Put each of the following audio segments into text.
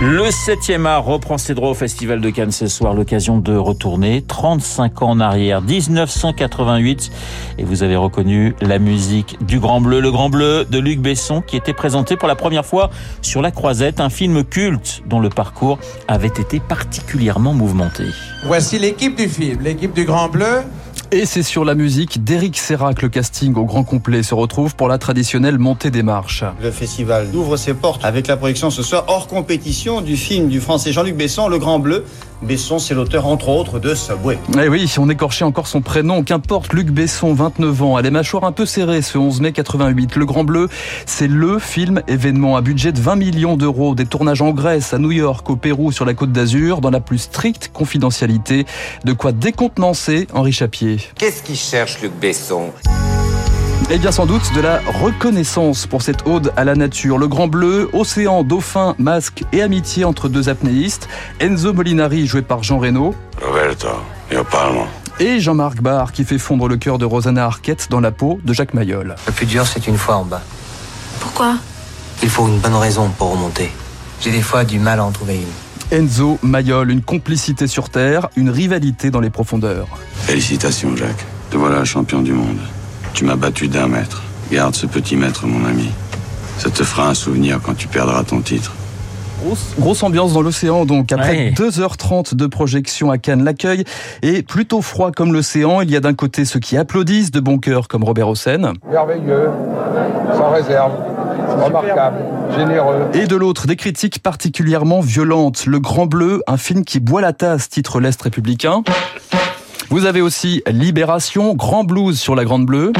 Le 7e art reprend ses droits au Festival de Cannes ce soir, l'occasion de retourner 35 ans en arrière, 1988, et vous avez reconnu la musique du Grand Bleu, le Grand Bleu de Luc Besson, qui était présenté pour la première fois sur La Croisette, un film culte dont le parcours avait été particulièrement mouvementé. Voici l'équipe du film, l'équipe du Grand Bleu. Et c'est sur la musique d'Éric Serrac, le casting au grand complet se retrouve pour la traditionnelle montée des marches. Le festival ouvre ses portes avec la projection ce soir hors compétition du film du français Jean-Luc Besson, Le Grand Bleu. Besson, c'est l'auteur entre autres de Subway. Eh oui, on écorchait encore son prénom, qu'importe, Luc Besson, 29 ans, a les mâchoires un peu serrées ce 11 mai 88. Le Grand Bleu, c'est LE film événement à budget de 20 millions d'euros, des tournages en Grèce, à New York, au Pérou, sur la côte d'Azur, dans la plus stricte confidentialité, de quoi décontenancer Henri Chapier. Qu'est-ce qu'il cherche Luc Besson? Eh bien sans doute de la reconnaissance pour cette ode à la nature. Le Grand Bleu, océan, dauphin, masque et amitié entre deux apnéistes. Enzo Molinari joué par Jean Reno. Roberto, io parlo. Et Jean-Marc Barr qui fait fondre le cœur de Rosanna Arquette dans la peau de Jacques Mayol. Le plus dur c'est une fois en bas. Pourquoi? Il faut une bonne raison pour remonter. J'ai des fois du mal à en trouver une. Enzo, Mayol, une complicité sur terre, une rivalité dans les profondeurs. Félicitations Jacques, te voilà champion du monde. Tu m'as battu d'un mètre. Garde ce petit mètre, mon ami. Ça te fera un souvenir quand tu perdras ton titre. Grosse, grosse ambiance dans l'océan, donc après ouais. 2h30 de projection à Cannes, l'accueil est plutôt froid comme l'océan. Il y a d'un côté ceux qui applaudissent de bon cœur comme Robert Hossein. Merveilleux, sans réserve, remarquable, généreux. Et de l'autre, des critiques particulièrement violentes. Le Grand Bleu, un film qui boit la tasse, titre l'Est républicain. Vous avez aussi Libération, Grand Blues sur la Grande Bleue.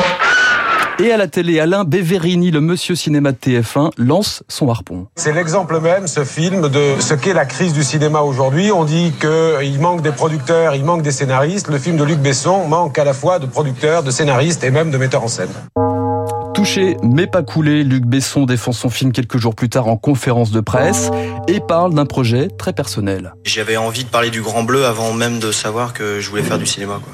Et à la télé, Alain Beverini, le monsieur cinéma de TF1, lance son harpon. C'est l'exemple même, ce film, de ce qu'est la crise du cinéma aujourd'hui. On dit qu'il manque des producteurs, il manque des scénaristes. Le film de Luc Besson manque à la fois de producteurs, de scénaristes et même de metteurs en scène. Mais pas coulé, Luc Besson défend son film quelques jours plus tard en conférence de presse et parle d'un projet très personnel. J'avais envie de parler du Grand Bleu avant même de savoir que je voulais faire du cinéma. Quoi.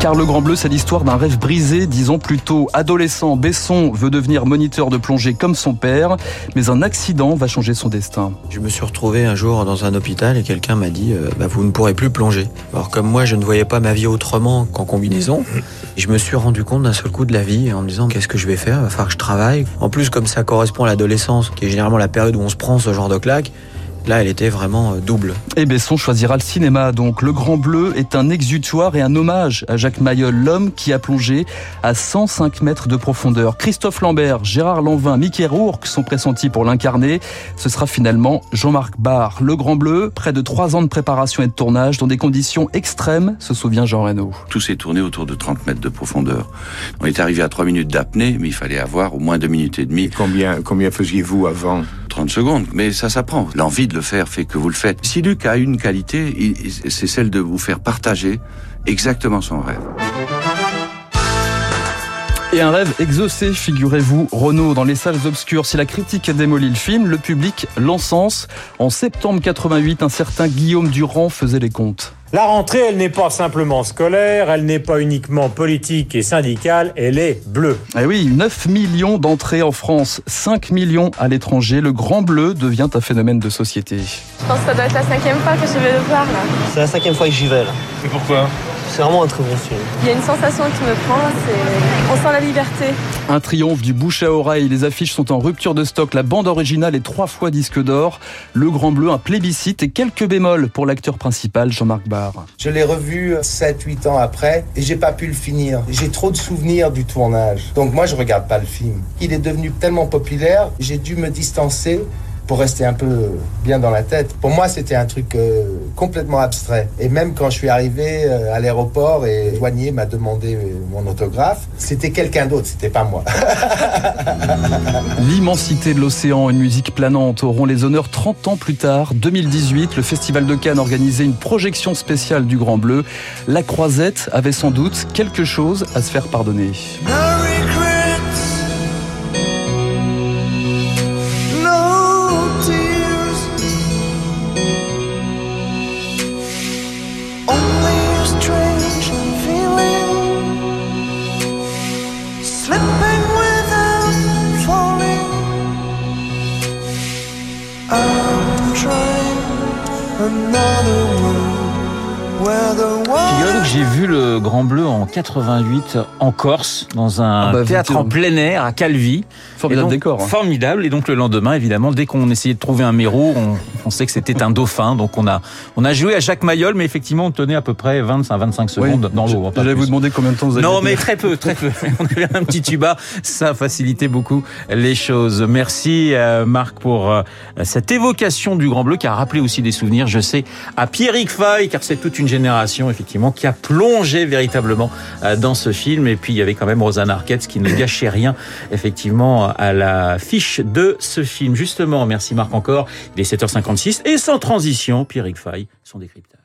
Car Le Grand Bleu, c'est l'histoire d'un rêve brisé, disons plutôt adolescent. Besson veut devenir moniteur de plongée comme son père, mais un accident va changer son destin. Je me suis retrouvé un jour dans un hôpital et quelqu'un m'a dit euh, bah, Vous ne pourrez plus plonger. Alors, comme moi, je ne voyais pas ma vie autrement qu'en combinaison, je me suis rendu compte d'un seul coup de la vie en me disant Qu'est-ce que je vais faire? Il va falloir que je travaille. En plus, comme ça correspond à l'adolescence, qui est généralement la période où on se prend ce genre de claque, Là, elle était vraiment double. Et Besson choisira le cinéma. Donc, Le Grand Bleu est un exutoire et un hommage à Jacques Mayol, l'homme qui a plongé à 105 mètres de profondeur. Christophe Lambert, Gérard Lanvin, Mickey Rourke sont pressentis pour l'incarner. Ce sera finalement Jean-Marc Barr. Le Grand Bleu, près de trois ans de préparation et de tournage dans des conditions extrêmes, se souvient Jean Reno. Tout s'est tourné autour de 30 mètres de profondeur. On est arrivé à 3 minutes d'apnée, mais il fallait avoir au moins 2 minutes et demie. Combien, combien faisiez-vous avant? 30 secondes, mais ça s'apprend. L'envie le faire fait que vous le faites. Si Luc a une qualité, c'est celle de vous faire partager exactement son rêve. Et un rêve exaucé, figurez-vous, Renault, dans les salles obscures. Si la critique a démoli le film, le public l'encense. En septembre 88, un certain Guillaume Durand faisait les comptes. La rentrée, elle n'est pas simplement scolaire, elle n'est pas uniquement politique et syndicale, elle est bleue. Eh oui, 9 millions d'entrées en France, 5 millions à l'étranger. Le Grand Bleu devient un phénomène de société. Je pense que ça doit être la cinquième fois que je vais le voir là. C'est la cinquième fois que j'y vais là. Et pourquoi? C'est vraiment un très bon film. Il y a une sensation qui me prend, c'est... on sent la liberté. Un triomphe du bouche à oreille, les affiches sont en rupture de stock, la bande originale est trois fois disque d'or, Le Grand Bleu, un plébiscite et quelques bémols pour l'acteur principal, Jean-Marc Barr. Je l'ai revu 7-8 ans après et j'ai pas pu le finir. J'ai trop de souvenirs du tournage. Donc moi je regarde pas le film. Il est devenu tellement populaire, j'ai dû me distancer pour rester un peu bien dans la tête. Pour moi, c'était un truc euh, complètement abstrait. Et même quand je suis arrivé euh, à l'aéroport et le douanier m'a demandé euh, mon autographe, c'était quelqu'un d'autre, c'était pas moi. L'immensité de l'océan, une musique planante, auront les honneurs 30 ans plus tard. 2018, le Festival de Cannes organisait une projection spéciale du Grand Bleu. La Croisette avait sans doute quelque chose à se faire pardonner. J'ai vu le Grand Bleu en 88 en Corse, dans un Ah bah, théâtre en plein air à Calvi. Formidable donc, décor, hein. Formidable. Et donc le lendemain, évidemment, dès qu'on essayait de trouver un mérou, on, on sait que c'était un dauphin. Donc on a, on a joué à Jacques Mayol, mais effectivement, on tenait à peu près 25-25 secondes dans l'eau. hein, J'allais vous demander combien de temps vous avez Non, mais très peu, très peu. On avait un petit tuba, ça facilitait beaucoup les choses. Merci euh, Marc pour euh, cette évocation du Grand Bleu qui a rappelé aussi des souvenirs, je sais, à Pierrick Fay, car c'est toute une génération effectivement qui a plongé véritablement euh, dans ce film. Et puis il y avait quand même Rosanna Arquette qui ne gâchait rien effectivement à la fiche de ce film. Justement, merci Marc encore. Il est 7h56 et sans transition, Pierrick Fay, son décryptage.